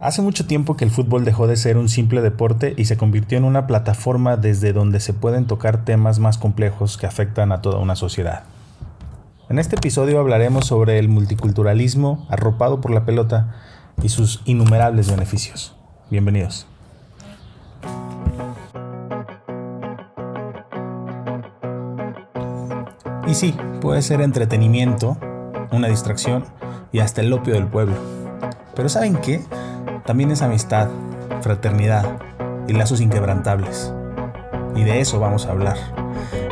Hace mucho tiempo que el fútbol dejó de ser un simple deporte y se convirtió en una plataforma desde donde se pueden tocar temas más complejos que afectan a toda una sociedad. En este episodio hablaremos sobre el multiculturalismo arropado por la pelota y sus innumerables beneficios. Bienvenidos. Y sí, puede ser entretenimiento, una distracción y hasta el opio del pueblo. Pero ¿saben qué? También es amistad, fraternidad y lazos inquebrantables. Y de eso vamos a hablar.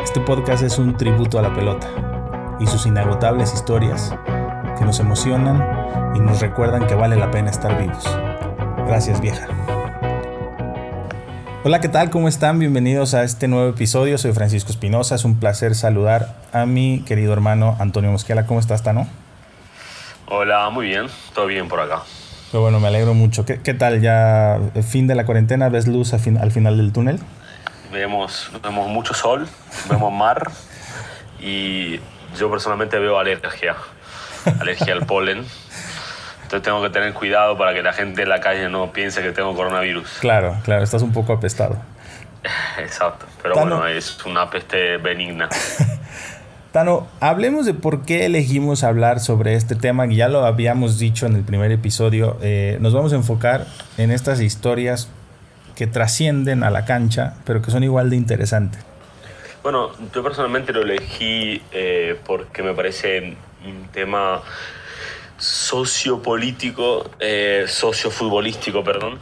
Este podcast es un tributo a la pelota y sus inagotables historias que nos emocionan y nos recuerdan que vale la pena estar vivos. Gracias vieja. Hola, ¿qué tal? ¿Cómo están? Bienvenidos a este nuevo episodio. Soy Francisco Espinosa. Es un placer saludar a mi querido hermano Antonio Mosquela. ¿Cómo estás, Tano? Hola, muy bien. Todo bien por acá. Pero bueno, me alegro mucho. ¿Qué, tal ya? ¿Fin de la cuarentena? ¿Ves luz al, fin, al final del túnel? Vemos, vemos mucho sol, vemos mar y yo personalmente veo alergia, alergia al polen. Entonces tengo que tener cuidado para que la gente en la calle no piense que tengo coronavirus. Claro, claro, estás un poco apestado. Exacto, pero bueno, es una peste benigna. Tano, hablemos de por qué elegimos hablar sobre este tema, ya lo habíamos dicho en el primer episodio, eh, nos vamos a enfocar en estas historias que trascienden a la cancha, pero que son igual de interesantes. Bueno, yo personalmente lo elegí eh, porque me parece un tema sociopolítico, eh, sociofutbolístico, perdón,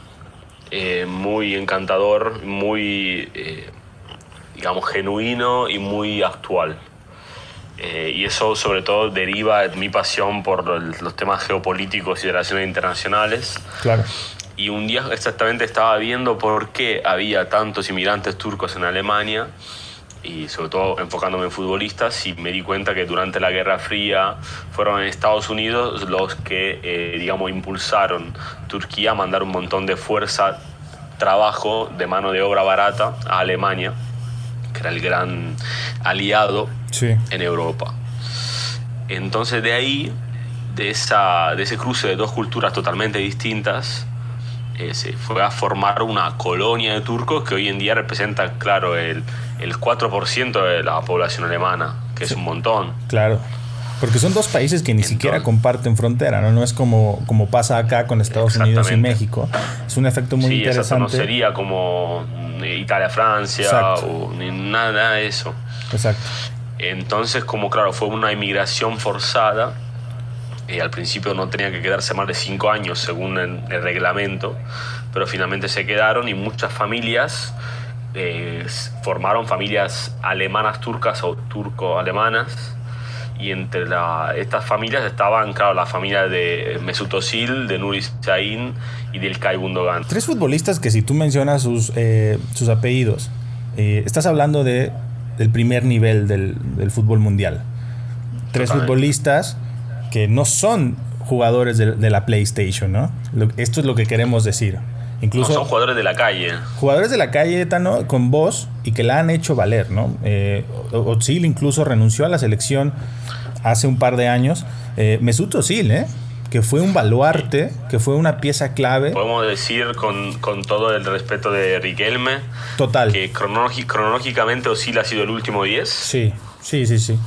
muy encantador, muy, digamos, genuino y muy actual. Eh, y eso sobre todo deriva de mi pasión por los temas geopolíticos y relaciones internacionales. Claro. Y un día exactamente estaba viendo por qué había tantos inmigrantes turcos en Alemania y sobre todo enfocándome en futbolistas y me di cuenta que durante la Guerra Fría fueron en Estados Unidos los que, eh, digamos, impulsaron Turquía a mandar un montón de fuerza, trabajo de mano de obra barata a Alemania, era el gran aliado en Europa. Entonces de ahí, de, esa, de ese cruce de dos culturas totalmente distintas, eh, se fue a formar una colonia de turcos que hoy en día representa, claro, el, el 4% de la población alemana, que es un montón. Claro. Porque son dos países que ni siquiera comparten frontera, ¿no? No es como, como pasa acá con Estados Unidos y México. Es un efecto muy interesante. no sería como Italia-Francia o ni nada de eso. Exacto. Entonces, como claro, fue una inmigración forzada, y al principio no tenía que quedarse más de cinco años según el, reglamento, pero finalmente se quedaron y muchas familias eh, formaron familias alemanas turcas o turco-alemanas y entre estas familias estaban, claro, la familia de Mesut Özil, de Nuri Sahin y del Kai Gundogan. Tres futbolistas que si tú mencionas sus, eh, sus apellidos, eh, estás hablando de del primer nivel del, fútbol mundial. Tres futbolistas que no son jugadores de, la PlayStation, ¿no? esto es lo que queremos decir. Incluso son jugadores de la calle. Jugadores de la calle, Tano, con voz y que la han hecho valer, ¿no? Eh, incluso renunció a la selección hace un par de años. Eh, Mesut Özil, ¿eh? que fue un baluarte, que fue una pieza clave. Podemos decir con, con todo el respeto de Riquelme. Total. Que cronológicamente Osil ha sido el último 10. Sí, sí, sí, sí.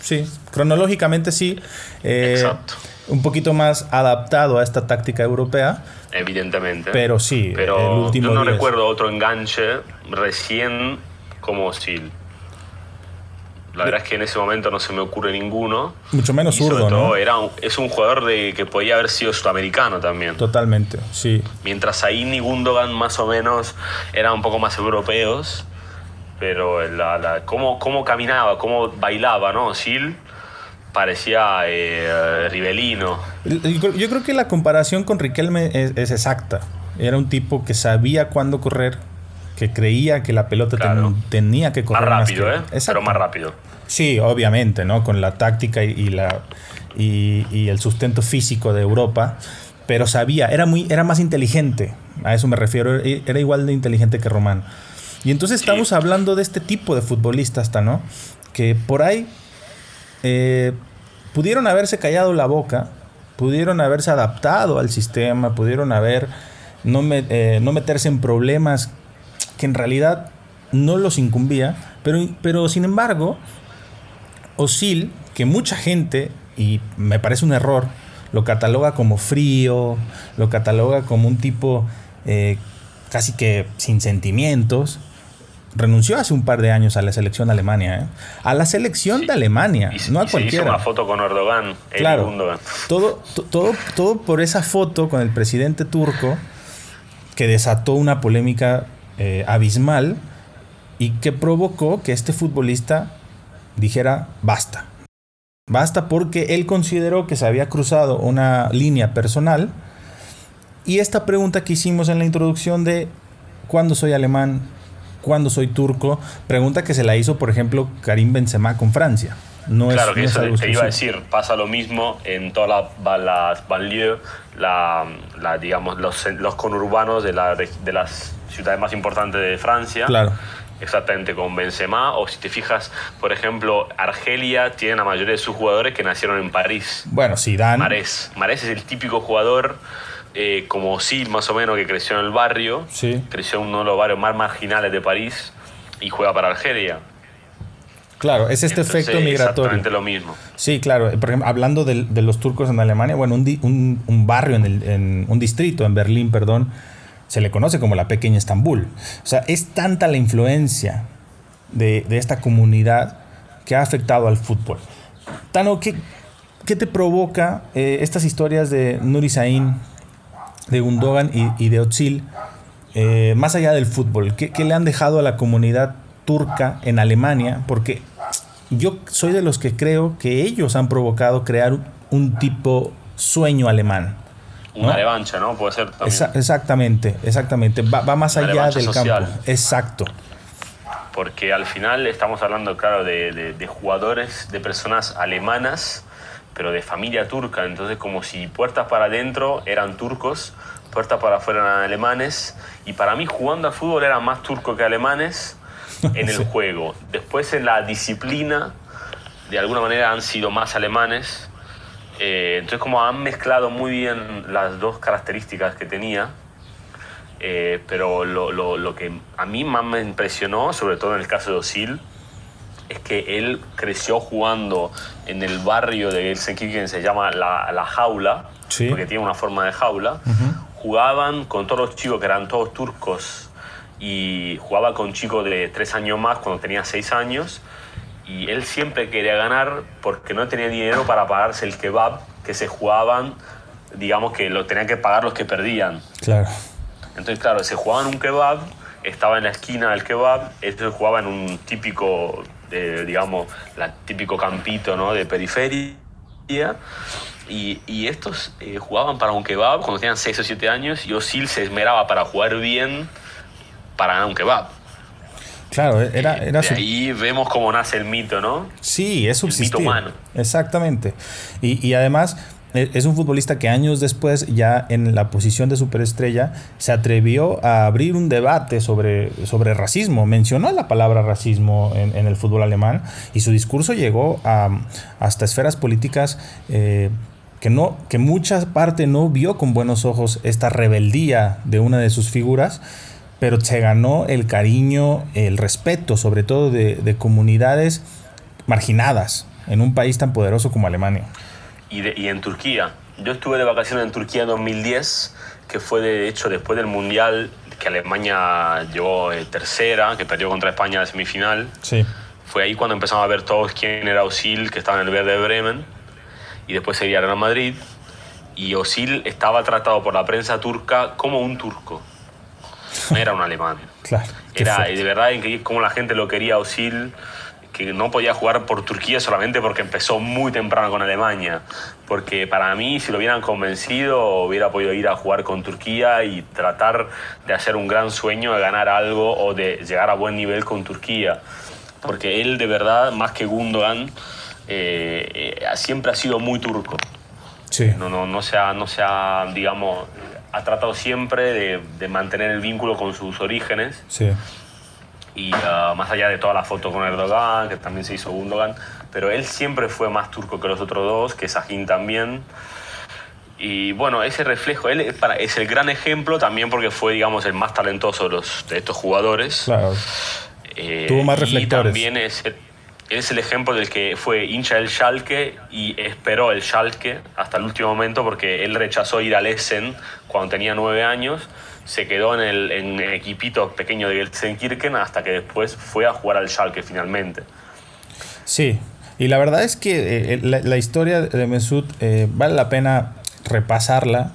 Sí, cronológicamente sí. Eh, Exacto. Un poquito más adaptado a esta táctica europea. Evidentemente. Pero sí, pero el último yo no recuerdo otro enganche recién como Osil. La verdad es que en ese momento no se me ocurre ninguno. Mucho menos zurdo, ¿no? Era es un jugador de, que podía haber sido sudamericano también. Totalmente, sí. Mientras ahí ni Gundogan más o menos eran un poco más europeos, pero la, cómo, cómo, caminaba, cómo bailaba, ¿no? Sil parecía eh, Rivelino. Yo creo que la comparación con Riquelme es exacta. Era un tipo que sabía cuándo correr, que creía que la pelota tenía que correr más rápido, ¿eh? Pero más rápido. Sí, obviamente, ¿no? Con la táctica y, la, y, el sustento físico de Europa, pero sabía, era, muy, era más inteligente, a eso me refiero, e, era igual de inteligente que Román. Y entonces estamos hablando de este tipo de futbolistas, ¿no? Que por ahí eh, pudieron haberse callado la boca, pudieron haberse adaptado al sistema, pudieron haber no, eh, no meterse en problemas que en realidad no los incumbía, pero, pero sin embargo, Osil, que mucha gente, y me parece un error, lo cataloga como frío, lo cataloga como un tipo eh, casi que sin sentimientos, renunció hace un par de años a la selección de Alemania, ¿eh? a la selección de Alemania, no a cualquiera. hizo una foto con Erdogan. Claro, todo, todo, todo por esa foto con el presidente turco que desató una polémica eh, abismal y que provocó que este futbolista dijera basta. Basta porque él consideró que se había cruzado una línea personal y esta pregunta que hicimos en la introducción de ¿cuándo soy alemán? Cuando soy turco, pregunta que se la hizo, por ejemplo, Karim Benzema con Francia. No claro, que eso te iba a decir, pasa lo mismo en todas las banlieues, la, la, digamos, los, los conurbanos de, la, de las ciudades más importantes de Francia. Claro. Exactamente, con Benzema. O si te fijas, por ejemplo, Argelia tiene la mayoría de sus jugadores que nacieron en París. Bueno, Dan. Marés. Marés es el típico jugador eh, como Sil, más o menos, que creció en el barrio, creció en uno de los barrios más marginales de París y juega para Argelia. Claro, es este efecto migratorio. Exactamente lo mismo. Sí, claro. Por ejemplo, hablando de, los turcos en Alemania, bueno, un, un, barrio, en, el, en, un distrito en Berlín, perdón, se le conoce como la pequeña Estambul. O sea, es tanta la influencia de, de esta comunidad que ha afectado al fútbol. Tano, ¿qué, qué te provoca eh, estas historias de Nuri Sahin, de Gundogan y, de Otzil, eh, más allá del fútbol, ¿qué, le han dejado a la comunidad turca en Alemania? Porque yo soy de los que creo que ellos han provocado crear un, tipo sueño alemán. Una revancha, ¿no? Puede ser también. exactamente, exactamente. Va, más allá del campo. Exacto. Porque al final estamos hablando, claro, de, de jugadores, de personas alemanas pero de familia turca, entonces como si puertas para adentro eran turcos, puertas para afuera eran alemanes, y para mí jugando a fútbol era más turco que alemanes en el juego. Después en la disciplina, de alguna manera han sido más alemanes, eh, entonces como han mezclado muy bien las dos características que tenía, eh, pero lo, lo, lo, que a mí más me impresionó, sobre todo en el caso de Osil, es que él creció jugando en el barrio de Helsinki que se llama La, la Jaula, porque tiene una forma de jaula. Jugaban con todos los chicos que eran todos turcos y jugaba con chicos de tres años más cuando tenía seis años. Y él siempre quería ganar porque no tenía dinero para pagarse el kebab que se jugaban, digamos que lo tenían que pagar los que perdían. Claro. Entonces, claro, se jugaban un kebab, estaba en la esquina del kebab, ellos jugaban un típico digamos, la típico campito ¿no? de periferia. Y, y estos eh, jugaban para un kebab cuando tenían 6 o 7 años y Osil se esmeraba para jugar bien para ganar un kebab. Claro, era, era de ahí vemos cómo nace el mito, ¿no? Sí, es subsistir. El mito humano. Exactamente. Y, y además, e, es un futbolista que años después, ya en la posición de superestrella, se atrevió a abrir un debate sobre, sobre racismo. Mencionó la palabra racismo en, el fútbol alemán y su discurso llegó a, hasta esferas políticas eh, que, no, que mucha parte no vio con buenos ojos esta rebeldía de una de sus figuras, pero se ganó el cariño, el respeto, sobre todo de comunidades marginadas en un país tan poderoso como Alemania y, en Turquía. Yo estuve de vacaciones en Turquía en 2010, que fue de hecho después del Mundial que Alemania llegó eh, tercera, que perdió contra España en la semifinal. Sí. Fue ahí cuando empezamos a ver todos quién era Osil, que estaba en el verde de Bremen, y después seguía Real Madrid. Y Osil estaba tratado por la prensa turca como un turco. No era un alemán. claro. Era, de verdad, increíble cómo la gente lo quería Osil que no podía jugar por Turquía solamente porque empezó muy temprano con Alemania. Porque para mí, si lo hubieran convencido, hubiera podido ir a jugar con Turquía y tratar de hacer un gran sueño de ganar algo o de llegar a buen nivel con Turquía. Porque él, de verdad, más que Gundogan, eh, eh, siempre ha sido muy turco. Sí. No, no, no, se ha, no se ha, digamos, ha tratado siempre de, de mantener el vínculo con sus orígenes. Sí y uh, más allá de toda la foto con Erdogan, que también se hizo Gundogan, pero él siempre fue más turco que los otros dos, que Sahin también. Y bueno, ese reflejo, él es, para, es el gran ejemplo también porque fue, digamos, el más talentoso de, los, de estos jugadores. Claro. Eh, Tuvo más reflectores. Y también es, es el ejemplo del que fue hincha del Schalke y esperó el Schalke hasta el último momento porque él rechazó ir al Essen cuando tenía nueve años. Se quedó en el, en equipito pequeño de Gelsenkirchen hasta que después fue a jugar al Schalke finalmente. Sí, y la verdad es que eh, la, historia de Mesut eh, vale la pena repasarla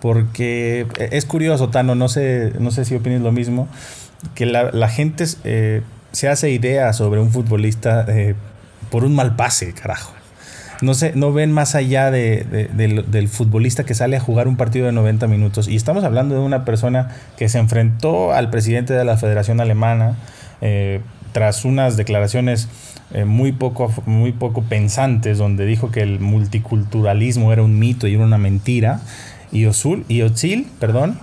porque es curioso, Tano, no sé, no sé si opinas lo mismo, que la, la gente eh, se hace idea sobre un futbolista eh, por un mal pase, carajo. No, sé, no ven más allá de, de, del, futbolista que sale a jugar un partido de 90 minutos. Y estamos hablando de una persona que se enfrentó al presidente de la Federación Alemana eh, tras unas declaraciones eh, muy, poco, muy poco pensantes, donde dijo que el multiculturalismo era un mito y era una mentira. Y, Osul, y perdón,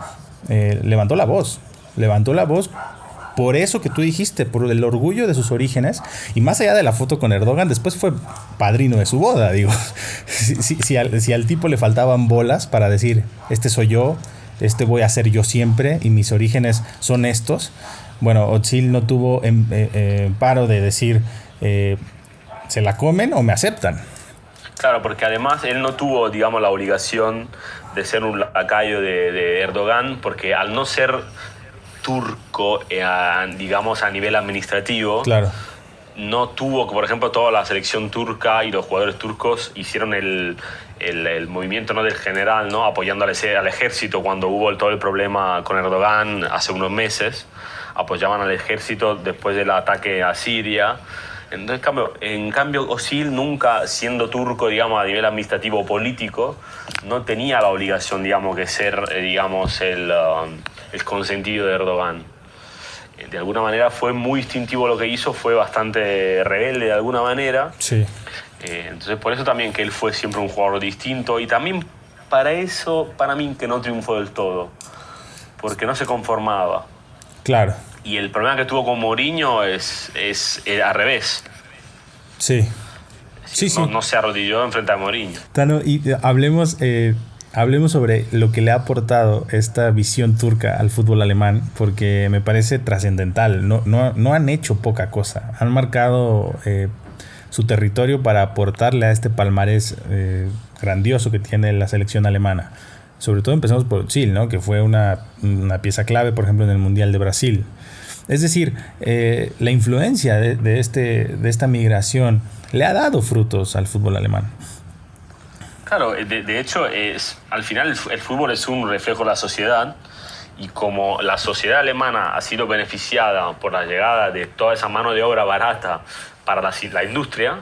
eh, levantó la voz. Levantó la voz por eso que tú dijiste, por el orgullo de sus orígenes, y más allá de la foto con Erdogan, después fue padrino de su boda, digo. Si, si, al, tipo le faltaban bolas para decir, este soy yo, este voy a ser yo siempre, y mis orígenes son estos, bueno, Otzil no tuvo en, eh, eh, paro de decir, eh, ¿se la comen o me aceptan? Claro, porque además él no tuvo, digamos, la obligación de ser un lacayo de Erdogan, porque al no ser turco, eh, digamos, a nivel administrativo. Claro. No tuvo, por ejemplo, toda la selección turca y los jugadores turcos hicieron el, el, el movimiento ¿no? del general, ¿no? apoyando al, al, ejército cuando hubo todo el problema con Erdogan hace unos meses. Apoyaban al ejército después del ataque a Siria. Entonces, en cambio, en cambio, Osil nunca, siendo turco, digamos, a nivel administrativo o político, no tenía la obligación, digamos, de ser, eh, digamos, el, uh, el consentido de Erdogan. De alguna manera fue muy instintivo lo que hizo, fue bastante rebelde de alguna manera. Sí. Eh, entonces, por eso también que él fue siempre un jugador distinto y también para eso, para mí, que no triunfó del todo, porque no se conformaba. Claro. Y el problema que tuvo con Mourinho es, es, es al revés. Sí. Sí, no, sí. no se arrodilló enfrente a Mourinho. Tano, y hablemos, eh, hablemos sobre lo que le ha aportado esta visión turca al fútbol alemán, porque me parece trascendental. No, no, no, han hecho poca cosa. Han marcado eh, su territorio para aportarle a este palmarés eh, grandioso que tiene la selección alemana. Sobre todo empezamos por Chile, ¿no? que fue una, una pieza clave, por ejemplo, en el Mundial de Brasil. Es decir, eh, la influencia de, este, de esta migración le ha dado frutos al fútbol alemán. Claro, de, de hecho, es, al final el, fútbol es un reflejo de la sociedad y como la sociedad alemana ha sido beneficiada por la llegada de toda esa mano de obra barata para la industria,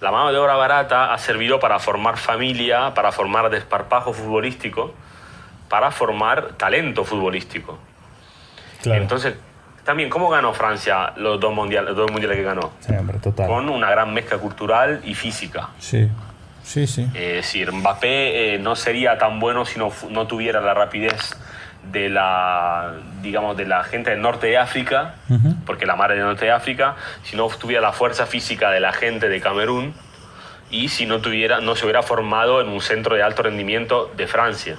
la mano de obra barata ha servido para formar familia, para formar desparpajo futbolístico, para formar talento futbolístico. Claro. Entonces, también, ¿cómo ganó Francia los dos, mundiales, los dos mundiales que ganó? Sí, hombre, total. Con una gran mezcla cultural y física. Sí, sí, sí. Es decir, Mbappé eh, no sería tan bueno si no, no tuviera la rapidez de la, digamos, de la gente del norte de África, uh -huh. porque la madre del norte de África, si no tuviera la fuerza física de la gente de Camerún y si no, tuviera, no se hubiera formado en un centro de alto rendimiento de Francia.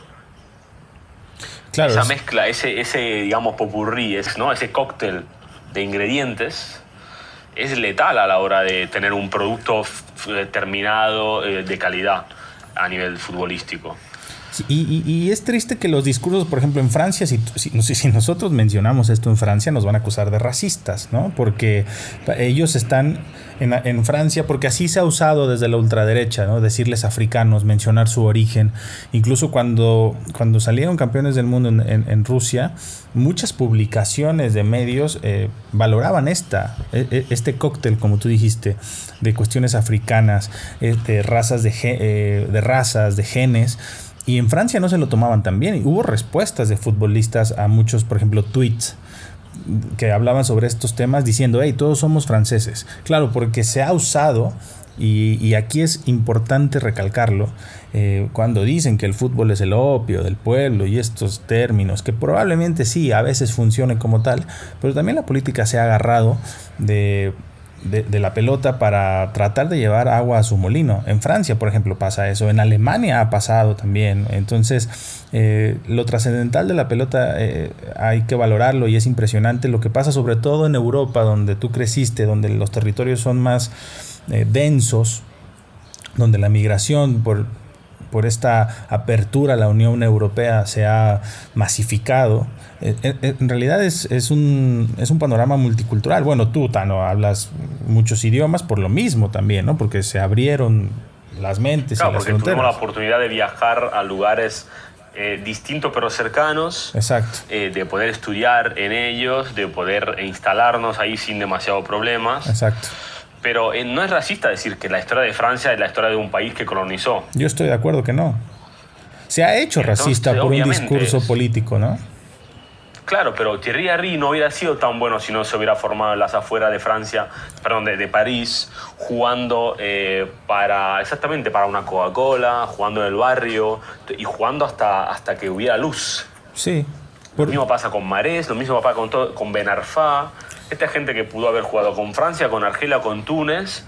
Claro, esa es... mezcla, ese, ese digamos, popurrí, es, ¿no? ese cóctel de ingredientes es letal a la hora de tener un producto terminado eh, de calidad a nivel futbolístico. Y, y, y, es triste que los discursos, por ejemplo, en Francia, si, si, si, nosotros mencionamos esto en Francia, nos van a acusar de racistas, ¿no? Porque ellos están en, Francia, porque así se ha usado desde la ultraderecha, ¿no? Decirles africanos, mencionar su origen. Incluso cuando, cuando salieron campeones del mundo en, Rusia, muchas publicaciones de medios eh, valoraban esta, este cóctel, como tú dijiste, de cuestiones africanas, eh, de razas, de, eh, de razas, de genes y en Francia no se lo tomaban tan bien. Y hubo respuestas de futbolistas a muchos, por ejemplo, tweets que hablaban sobre estos temas diciendo, hey, todos somos franceses. Claro, porque se ha usado, y, y aquí es importante recalcarlo, eh, cuando dicen que el fútbol es el opio del pueblo y estos términos, que probablemente sí, a veces funcione como tal, pero también la política se ha agarrado de de, la pelota para tratar de llevar agua a su molino. En Francia, por ejemplo, pasa eso. En Alemania ha pasado también. Entonces, eh, lo trascendental de la pelota eh, hay que valorarlo y es impresionante lo que pasa sobre todo en Europa, donde tú creciste, donde los territorios son más eh, densos, donde la migración por, por esta apertura a la Unión Europea se ha masificado. Eh, eh, en realidad es, es, un, es un panorama multicultural. Bueno, tú, Tano, hablas muchos idiomas por lo mismo también, ¿no? Porque se abrieron las mentes claro, y las porque fronteras. tuvimos la oportunidad de viajar a lugares eh, distintos pero cercanos, Exacto. eh, de poder estudiar en ellos, de poder instalarnos ahí sin demasiado problemas. Exacto. Pero eh, no es racista decir que la historia de Francia es la historia de un país que colonizó. Yo estoy de acuerdo que no. Se ha hecho Entonces, racista por un discurso es- político, ¿no? Claro, pero Thierry Henry no hubiera sido tan bueno si no se hubiera formado en las afueras de Francia, perdón, de, de París, jugando eh, para, exactamente, para una Coca-Cola, jugando en el barrio y jugando hasta, hasta que hubiera luz. Sí. Lo Por- mismo pasa con Marés, lo mismo pasa con, todo- con Ben Arfa. Esta gente que pudo haber jugado con Francia, con Argelia, con Túnez.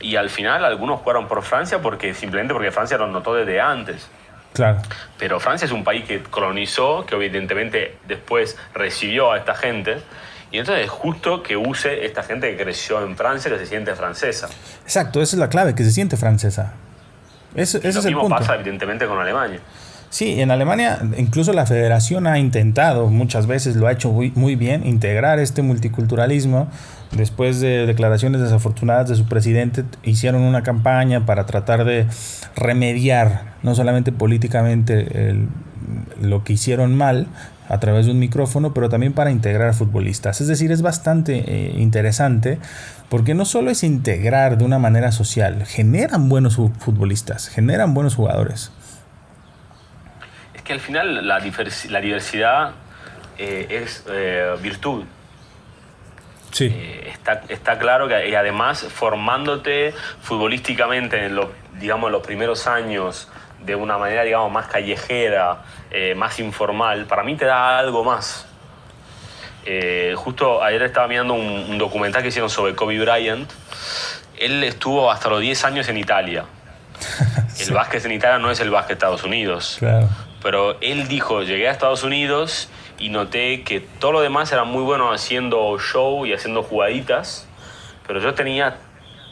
Y al final algunos jugaron por Francia porque simplemente porque Francia lo notó desde antes. claro. Pero Francia es un país que colonizó, que evidentemente después recibió a esta gente. Y entonces es justo que use esta gente que creció en Francia, que se siente francesa. Exacto, esa es la clave, que se siente francesa. Ese, ese lo es el mismo punto. pasa evidentemente con Alemania. Sí, en Alemania incluso la federación ha intentado, muchas veces lo ha hecho muy, bien, integrar este multiculturalismo. Después de declaraciones desafortunadas de su presidente, hicieron una campaña para tratar de remediar, no solamente políticamente, lo que hicieron mal a través de un micrófono, pero también para integrar futbolistas. Es decir, es bastante eh, interesante porque no solo es integrar de una manera social, generan buenos fu- futbolistas, generan buenos jugadores. Que al final la, la diversidad eh, es eh, virtud. Sí. Eh, está, está claro que y además formándote futbolísticamente en los, digamos, los primeros años de una manera digamos, más callejera, eh, más informal, para mí te da algo más. Eh, justo ayer estaba mirando un, un documental que hicieron sobre Kobe Bryant. Él estuvo hasta los 10 años en Italia. El básquet en Italia no es el básquet de Estados Unidos. Claro. Pero él dijo, llegué a Estados Unidos y noté que todo lo demás era muy bueno haciendo show y haciendo jugaditas, pero yo tenía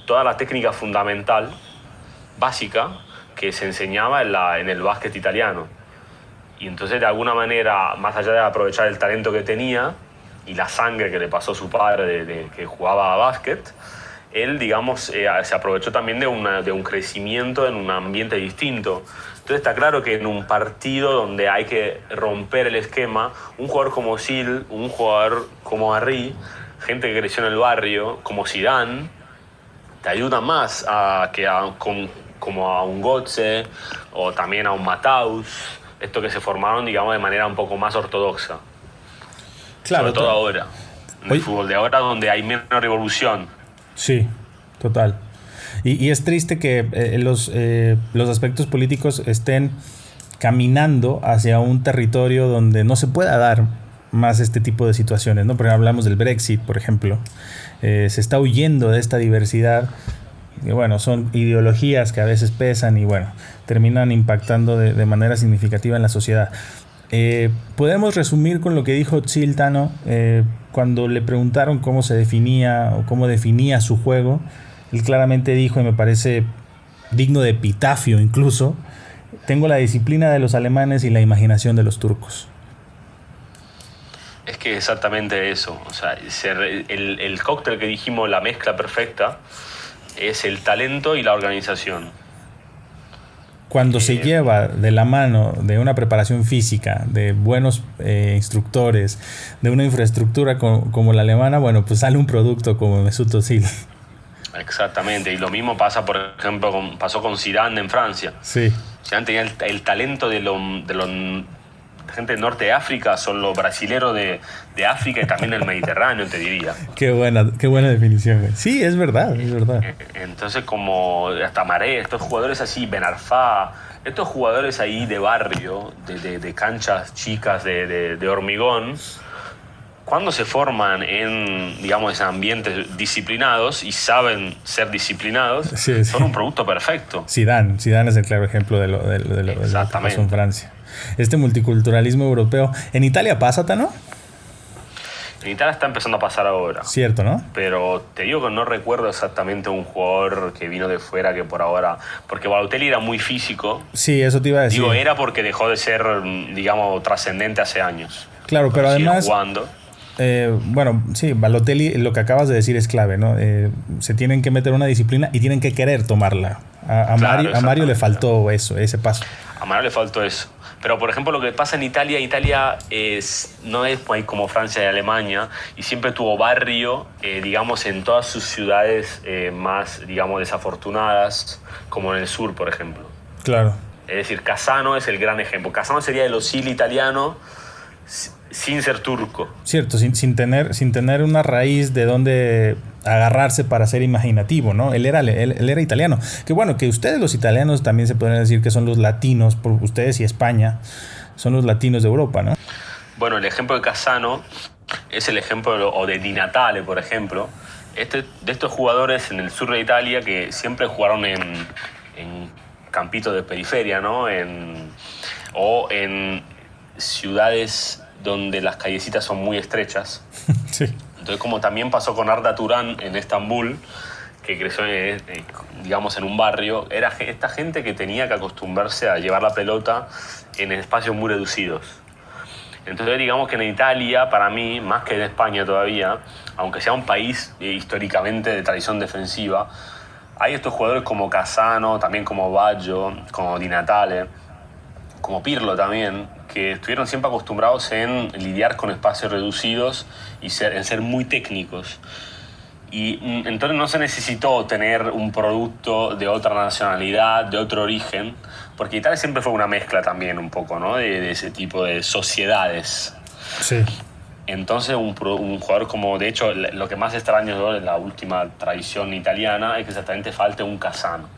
toda la técnica fundamental, básica, que se enseñaba en, la, en el básquet italiano. Y entonces de alguna manera, más allá de aprovechar el talento que tenía y la sangre que le pasó su padre de, que jugaba a básquet, él, digamos, eh, se aprovechó también de, una, de un crecimiento en un ambiente distinto. Entonces está claro que en un partido donde hay que romper el esquema, un jugador como Sil, un jugador como Harry, gente que creció en el barrio, como Zidane, te ayuda más a que a, con- como a un Gotze o también a un Mataus, estos que se formaron, digamos, de manera un poco más ortodoxa. Claro. Sobre todo to- ahora. En Oye. el fútbol de ahora, donde hay menos revolución. Sí, total. Y, es triste que eh, los, eh, los aspectos políticos estén caminando hacia un territorio donde no se pueda dar más este tipo de situaciones, ¿no? Porque hablamos del Brexit, por ejemplo. Eh, se está huyendo de esta diversidad. Y bueno, son ideologías que a veces pesan y bueno, terminan impactando de, manera significativa en la sociedad. Podemos resumir con lo que dijo Chiltano eh, cuando le preguntaron cómo se definía o cómo definía su juego. Él claramente dijo, y me parece digno de epitafio incluso, tengo la disciplina de los alemanes y la imaginación de los turcos. Es que exactamente eso. O sea, el, el cóctel que dijimos, la mezcla perfecta, es el talento y la organización. Cuando se Eh, lleva de la mano de una preparación física, de buenos eh, instructores, de una infraestructura co- como la alemana, bueno, pues sale un producto como Mesut Özil. Exactamente. Y lo mismo pasa, por ejemplo, con- pasó con Zidane en Francia. Sí, Zidane tenía el, el talento de los de lo, gente del norte de África, son los brasileros de, de África y también del Mediterráneo, te diría. qué buena, qué buena definición. güey. Sí, es verdad, es verdad. Entonces, como hasta Maré, estos jugadores así, Benarfá, estos jugadores ahí de barrio, de, de- de canchas chicas de hormigón, cuando se forman en, digamos, ambientes disciplinados y saben ser disciplinados, son un producto perfecto. Zidane, Zidane es el claro ejemplo de lo, de, lo, de lo que pasó en Francia. Este multiculturalismo europeo. ¿En Italia pasa, no? En Italia está empezando a pasar ahora. Cierto, ¿no? Pero te digo que no recuerdo exactamente un jugador que vino de fuera que por ahora. Porque Balotelli era muy físico. Sí, eso te iba a decir. Digo, era porque dejó de ser, digamos, trascendente hace años. Claro, pero, además. Eh, bueno, sí, Balotelli, lo que acabas de decir es clave, ¿no? Eh, se tienen que meter una disciplina y tienen que querer tomarla. A, Mario, a Mario le faltó eso, ese paso. A Mario le faltó eso. Pero, por ejemplo, lo que pasa en Italia, Italia es, no es como Francia y Alemania, y siempre tuvo barrio, eh, digamos, en todas sus ciudades más, digamos, desafortunadas, como en el sur, por ejemplo. Claro. Es decir, Casano es el gran ejemplo. Casano sería el oscil italiano sin ser turco. Cierto, sin, sin, tener, sin tener una raíz de donde agarrarse para ser imaginativo, ¿no? Él era, él, era italiano. Que bueno, que ustedes los italianos también se pueden decir que son los latinos, por ustedes y España, son los latinos de Europa, ¿no? Bueno, el ejemplo de Casano es el ejemplo, o de Di Natale, por ejemplo, este, de estos jugadores en el sur de Italia que siempre jugaron en, en campitos de periferia, ¿no? En, o en ciudades donde las callecitas son muy estrechas. Sí. Entonces, como también pasó con Arda Turán en Estambul, que creció, eh, eh, digamos, en un barrio, era esta gente que tenía que acostumbrarse a llevar la pelota en espacios muy reducidos. Entonces, digamos que en Italia, para mí, más que en España todavía, aunque sea un país eh, históricamente de tradición defensiva, hay estos jugadores como Casano, también como Baggio, como Di Natale, como Pirlo también, que estuvieron siempre acostumbrados en lidiar con espacios reducidos y ser, en ser muy técnicos. Y mm, entonces no se necesitó tener un producto de otra nacionalidad, de otro origen, porque Italia siempre fue una mezcla también un poco, ¿no? De, ese tipo de sociedades. Sí. Entonces un, un, jugador como, de hecho, lo que más extraño de la última tradición italiana es que exactamente falte un Casano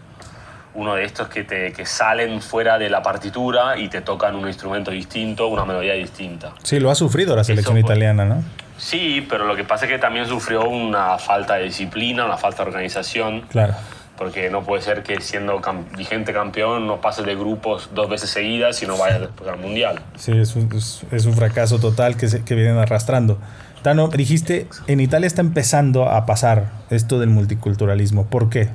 uno de estos que, te, que salen fuera de la partitura y te tocan un instrumento distinto, una melodía distinta. Sí, lo ha sufrido la selección italiana, ¿no? Sí, pero lo que pasa es que también sufrió una falta de disciplina, una falta de organización. Claro. Porque no puede ser que siendo vigente campeón no pase de grupos dos veces seguidas y no vaya después al mundial. Sí, es un, es un fracaso total que, se, que vienen arrastrando. Tano, dijiste, en Italia está empezando a pasar esto del multiculturalismo. ¿Por qué?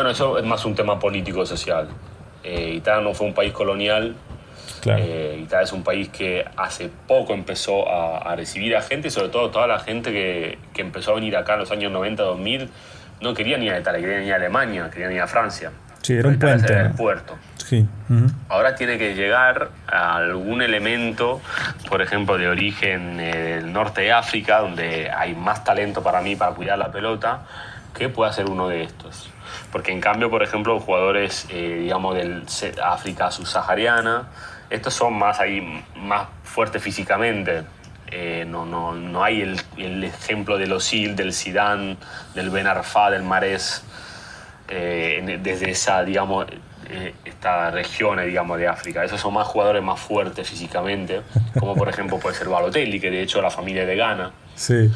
Bueno, eso es más un tema político-social. Eh, Italia no fue un país colonial. Eh, Italia es un país que hace poco empezó a, recibir a gente, sobre todo toda la gente que, que, empezó a venir acá en los años 90-2000, no querían ir a Italia, querían ir a Alemania, querían ir a Francia. Sí, era un puente. el puerto. Sí. Ahora tiene que llegar a algún elemento, por ejemplo, de origen del norte de África, donde hay más talento para mí para cuidar la pelota, que pueda ser uno de estos. Porque en cambio, por ejemplo, jugadores, eh, digamos, del África subsahariana, estos son más ahí, más fuertes físicamente. Eh, no, no, no, hay el, el, ejemplo del Osil, del Sidán, del Ben Arfa, del Marés, eh, desde esa, digamos, esta región, digamos, de África. Esos son más jugadores más fuertes físicamente, como por ejemplo puede ser Balotelli, que de hecho la familia de Ghana. Sí.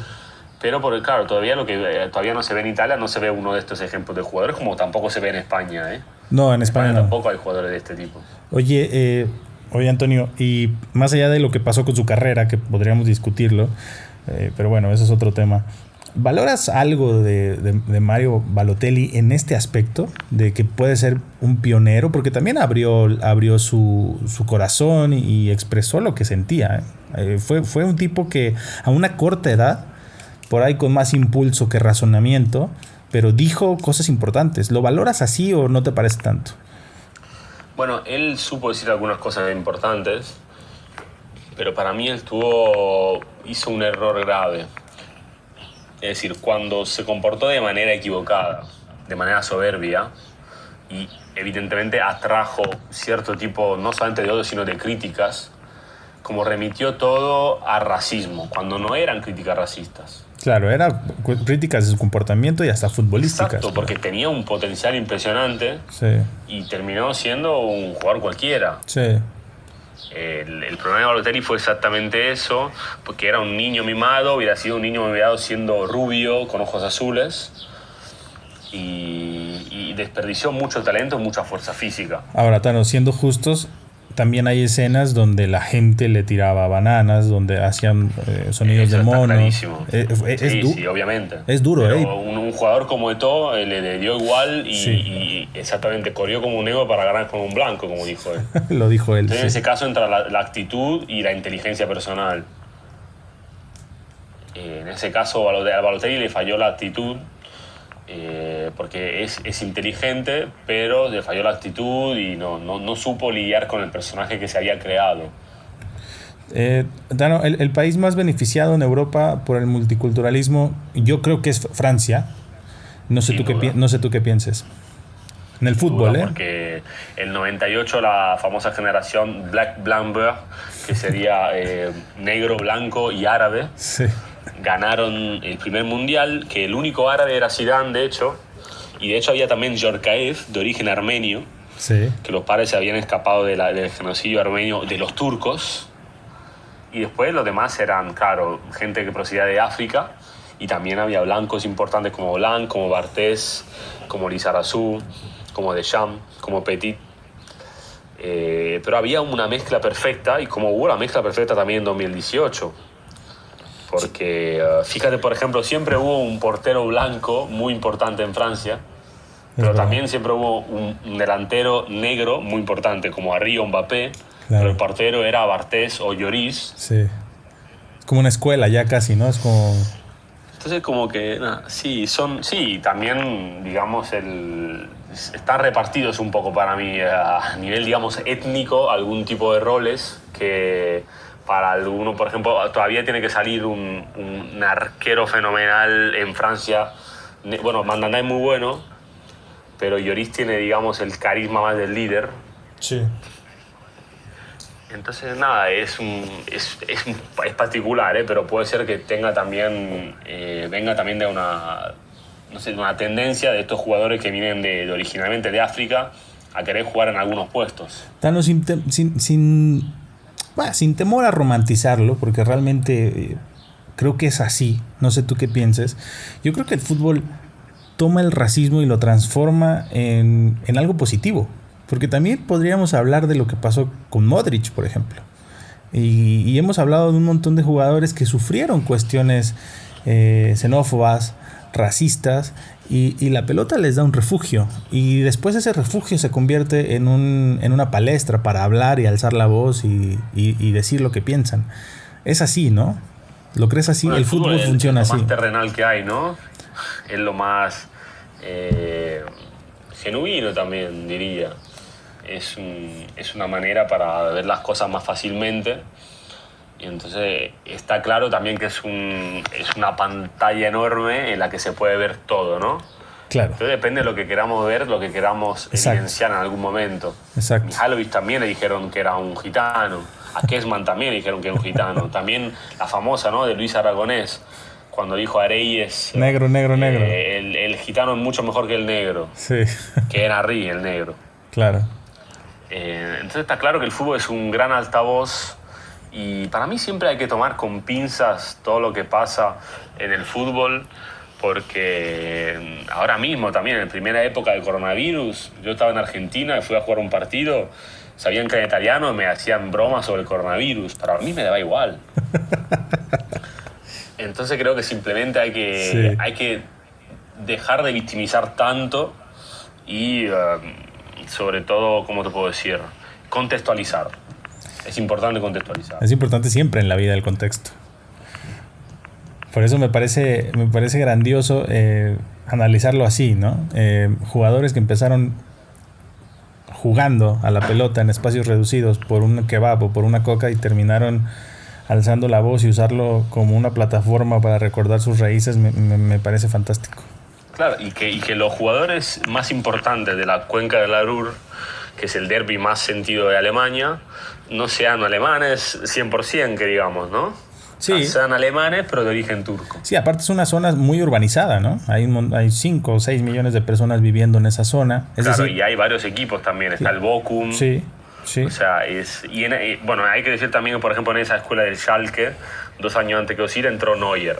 Pero por, claro, todavía lo que eh, todavía no se ve en Italia, no se ve uno de estos ejemplos de jugadores, como tampoco se ve en España, ¿eh? No, en España, tampoco hay jugadores de este tipo. Oye, eh, oye Antonio, y más allá de lo que pasó con su carrera, que podríamos discutirlo, eh, pero bueno, eso es otro tema. ¿Valoras algo de, de, Mario Balotelli en este aspecto? De que puede ser un pionero, porque también abrió, abrió su, su corazón y, expresó lo que sentía. fue, fue un tipo que a una corta edad por ahí con más impulso que razonamiento, pero dijo cosas importantes. ¿Lo valoras así o no te parece tanto? Bueno, él supo decir algunas cosas importantes, pero para mí él tuvo, hizo un error grave. Es decir, cuando se comportó de manera equivocada, de manera soberbia, y evidentemente atrajo cierto tipo, no solamente de odio, sino de críticas, como remitió todo a racismo, cuando no eran críticas racistas. Claro, era críticas de su comportamiento y hasta futbolísticas. Exacto, porque tenía un potencial impresionante sí. y terminó siendo un jugador cualquiera. Sí. El, el, problema de Balotelli fue exactamente eso, porque era un niño mimado, hubiera sido un niño mimado siendo rubio, con ojos azules, y, y desperdició mucho talento, mucha fuerza física. Ahora, Tano, siendo justos, también hay escenas donde la gente le tiraba bananas, donde hacían eh, sonidos Eso de mono. clarísimo. Eh, es, sí, du- sí, obviamente. es duro, Pero ¿eh? Un, un jugador como Eto'o eh, le, le dio igual y, Sí. y exactamente corrió como un negro para ganar con un blanco, como dijo él. Lo dijo él. Entonces, en ese caso entra la, la actitud y la inteligencia personal. Eh, en ese caso, a Balotelli- a Balotelli le falló la actitud, eh, porque es, es inteligente, pero le falló la actitud y no, no, no supo lidiar con el personaje que se había creado. Eh, Tano, el, el país más beneficiado en Europa por el multiculturalismo, yo creo que es Francia. No sé, Sin tú qué, no sé tú qué pienses. En el fútbol, duda, ¿eh? Porque el 98 la famosa generación Black Blamber, que sería eh, negro, blanco y árabe, Sí. ganaron el primer mundial, que el único árabe era Zidane, de hecho, y de hecho había también Yorkaev, de origen armenio, Sí. que los padres se habían escapado de la- del genocidio armenio de los turcos, y después los demás eran, claro, gente que procedía de África, y también había blancos importantes como Blanc, como Bartés, como Lizarazu, como Deschamps, como Petit. Eh, pero había una mezcla perfecta, y como hubo la mezcla perfecta también en 2018. Porque, eh, fíjate, por ejemplo, siempre hubo un portero blanco muy importante en Francia, pero verdad. también siempre hubo un, un delantero negro muy importante, como Henry o Mbappé, Claro. pero el portero era Bartés o Lloris. Sí. Es como una escuela ya casi, ¿no? Es como... Entonces, como que, sí, son, sí, también, digamos, el, están repartidos un poco para mí a nivel, digamos, étnico, algún tipo de roles que para alguno, por ejemplo, todavía tiene que salir un, un arquero fenomenal en Francia. Bueno, Mandanda es muy bueno, pero Lloris tiene, digamos, el carisma más del líder. Sí. Entonces, nada, es, un, es, es, es particular, ¿eh? pero puede ser que tenga también, eh, venga también de una, no sé, de una tendencia de estos jugadores que vienen de, de originalmente de África a querer jugar en algunos puestos. Tano, sin, sin, sin, bah, sin temor a romantizarlo, porque realmente eh, creo que es así, no sé tú qué pienses, yo creo que el fútbol toma el racismo y lo transforma en, en algo positivo, porque también podríamos hablar de lo que pasó con Modric, por ejemplo. Y, y hemos hablado de un montón de jugadores que sufrieron cuestiones eh, xenófobas, racistas, y, y la pelota les da un refugio. Y después ese refugio se convierte en, un, en una palestra para hablar y alzar la voz y, y- y decir lo que piensan. Es así, ¿no? ¿Lo crees así? Bueno, el fútbol es- funciona es lo así. más terrenal que hay, ¿no? Es lo más eh, genuino también, diría. Es, un- es una manera para ver las cosas más fácilmente. Y entonces está claro también que es, un, es una pantalla enorme en la que se puede ver todo, ¿no? Claro, Entonces depende de lo que queramos ver, lo que queramos Exacto. evidenciar en algún momento. exacto. Mihalovic también le dijeron que era un gitano. A Kesman también le dijeron que era un gitano. También la famosa, ¿no? De Luis Aragonés, cuando dijo a Reyes... eh, Negro, negro, negro. eh, el, el gitano es mucho mejor que el negro. Sí, Que era Ri, el negro. claro. Eh, entonces está claro que el fútbol es un gran altavoz y para mí siempre hay que tomar con pinzas todo lo que pasa en el fútbol porque mm, ahora mismo también en primera época del coronavirus yo estaba en Argentina y fui a jugar un partido sabían que era italiano y me hacían bromas sobre el coronavirus pero a mí me daba igual entonces creo que simplemente hay que, Sí. hay que dejar de victimizar tanto y eh, sobre todo, ¿cómo te puedo decir? Contextualizar. Es importante contextualizar. Es importante siempre en la vida el contexto. Por eso me parece, me parece grandioso eh, analizarlo así, ¿no? Eh, jugadores que empezaron jugando a la pelota en espacios reducidos por un kebab o por una coca y terminaron alzando la voz y usarlo como una plataforma para recordar sus raíces, me, me- me parece fantástico. Claro, y que, y que los jugadores más importantes de la cuenca del Ruhr, que es el derby más sentido de Alemania, no sean alemanes 100%, que digamos, ¿no? Sí. Sean alemanes, pero de origen turco. Sí, aparte es una zona muy urbanizada, ¿no? Hay, un mon- hay 5 o 6 millones de personas viviendo en esa zona. Es claro, decir, y hay varios equipos también. Está el Bochum, sí, Sí. O sea, es, y, en- y, bueno, hay que decir también por ejemplo, en esa escuela del Schalke, dos años antes que Osil, entró Neuer.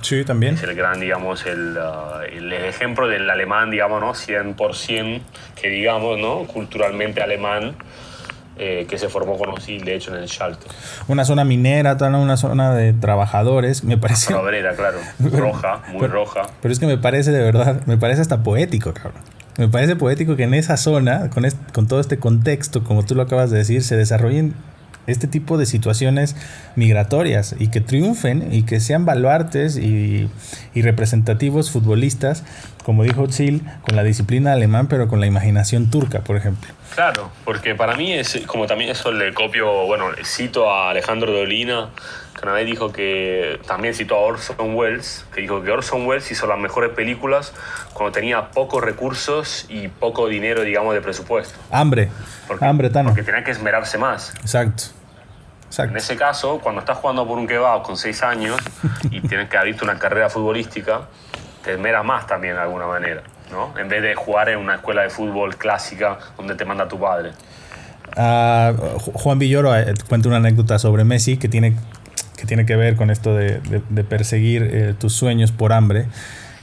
Sí, también. Es el gran, digamos, el, uh, el ejemplo del alemán, digamos, ¿no? 100% que digamos, ¿no? Culturalmente alemán, eh, que se formó con Osil, de hecho, en el Schalke. Una zona minera, toda una zona de trabajadores. Me parece. Obrera, claro. Roja, muy Pero- roja. Pero es que me parece de verdad, me parece hasta poético, cabrón. Me parece poético que en esa zona, con, est- con todo este contexto, como tú lo acabas de decir, se desarrollen este tipo de situaciones migratorias y que triunfen y que sean baluartes y, y representativos futbolistas, como dijo Zil, con la disciplina alemán, pero con la imaginación turca, por ejemplo. Claro, porque para mí es como también eso le copio, bueno, cito a Alejandro Dolina, vez dijo que, también citó a Orson Welles, que dijo que Orson Welles hizo las mejores películas cuando tenía pocos recursos y poco dinero, digamos, de presupuesto. Hambre, Porque, hambre, Tano. porque tenía que esmerarse más. Exacto. En Exacto. ese caso, cuando estás jugando por un kebab con 6 años y tienes que abrirte una carrera futbolística, te esmeras más también de alguna manera, ¿no? En vez de jugar en una escuela de fútbol clásica donde te manda tu padre. Ju- Juan Villoro eh, cuenta una anécdota sobre Messi que tiene que, tiene que ver con esto de, perseguir eh, tus sueños por hambre.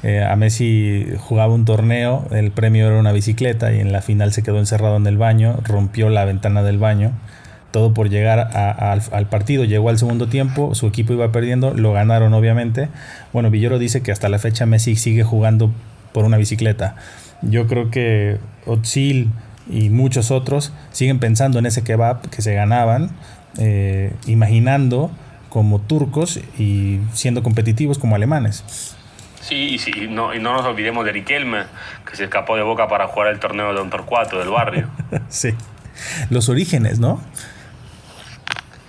Eh, a Messi jugaba un torneo, el premio era una bicicleta y en la final se quedó encerrado en el baño, rompió la ventana del baño, todo por llegar al, partido. Llegó al segundo tiempo, su equipo iba perdiendo, lo ganaron obviamente. Bueno, Villoro dice que hasta la fecha Messi sigue jugando por una bicicleta. Yo creo que Otsil y muchos otros siguen pensando en ese kebab que se ganaban, eh, imaginando como turcos y siendo competitivos como alemanes. Sí, y, sí, y no, y no nos olvidemos de Riquelme, que se escapó de Boca para jugar el torneo de Don Torcuato del barrio. sí. Los orígenes, ¿no?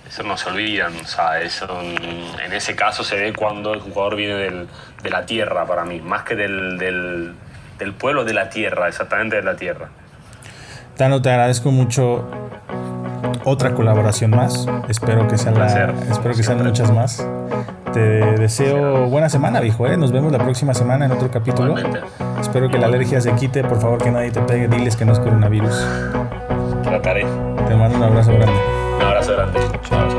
Eso no se olvidan, o sea, eso, en ese caso se ve cuando el jugador viene del- de la tierra para mí, más que del, del, del pueblo, de la tierra, exactamente de la tierra. Tano, te agradezco mucho otra colaboración más. Espero que sean, la- espero que sean muchas más. Te deseo buena semana, viejo. ¿eh? Nos vemos la próxima semana en otro capítulo. Igualmente. Espero que la alergia se quite. Por favor, que nadie te pegue. Diles que no es coronavirus. Trataré. Te mando un abrazo grande. Un abrazo grande. Chao.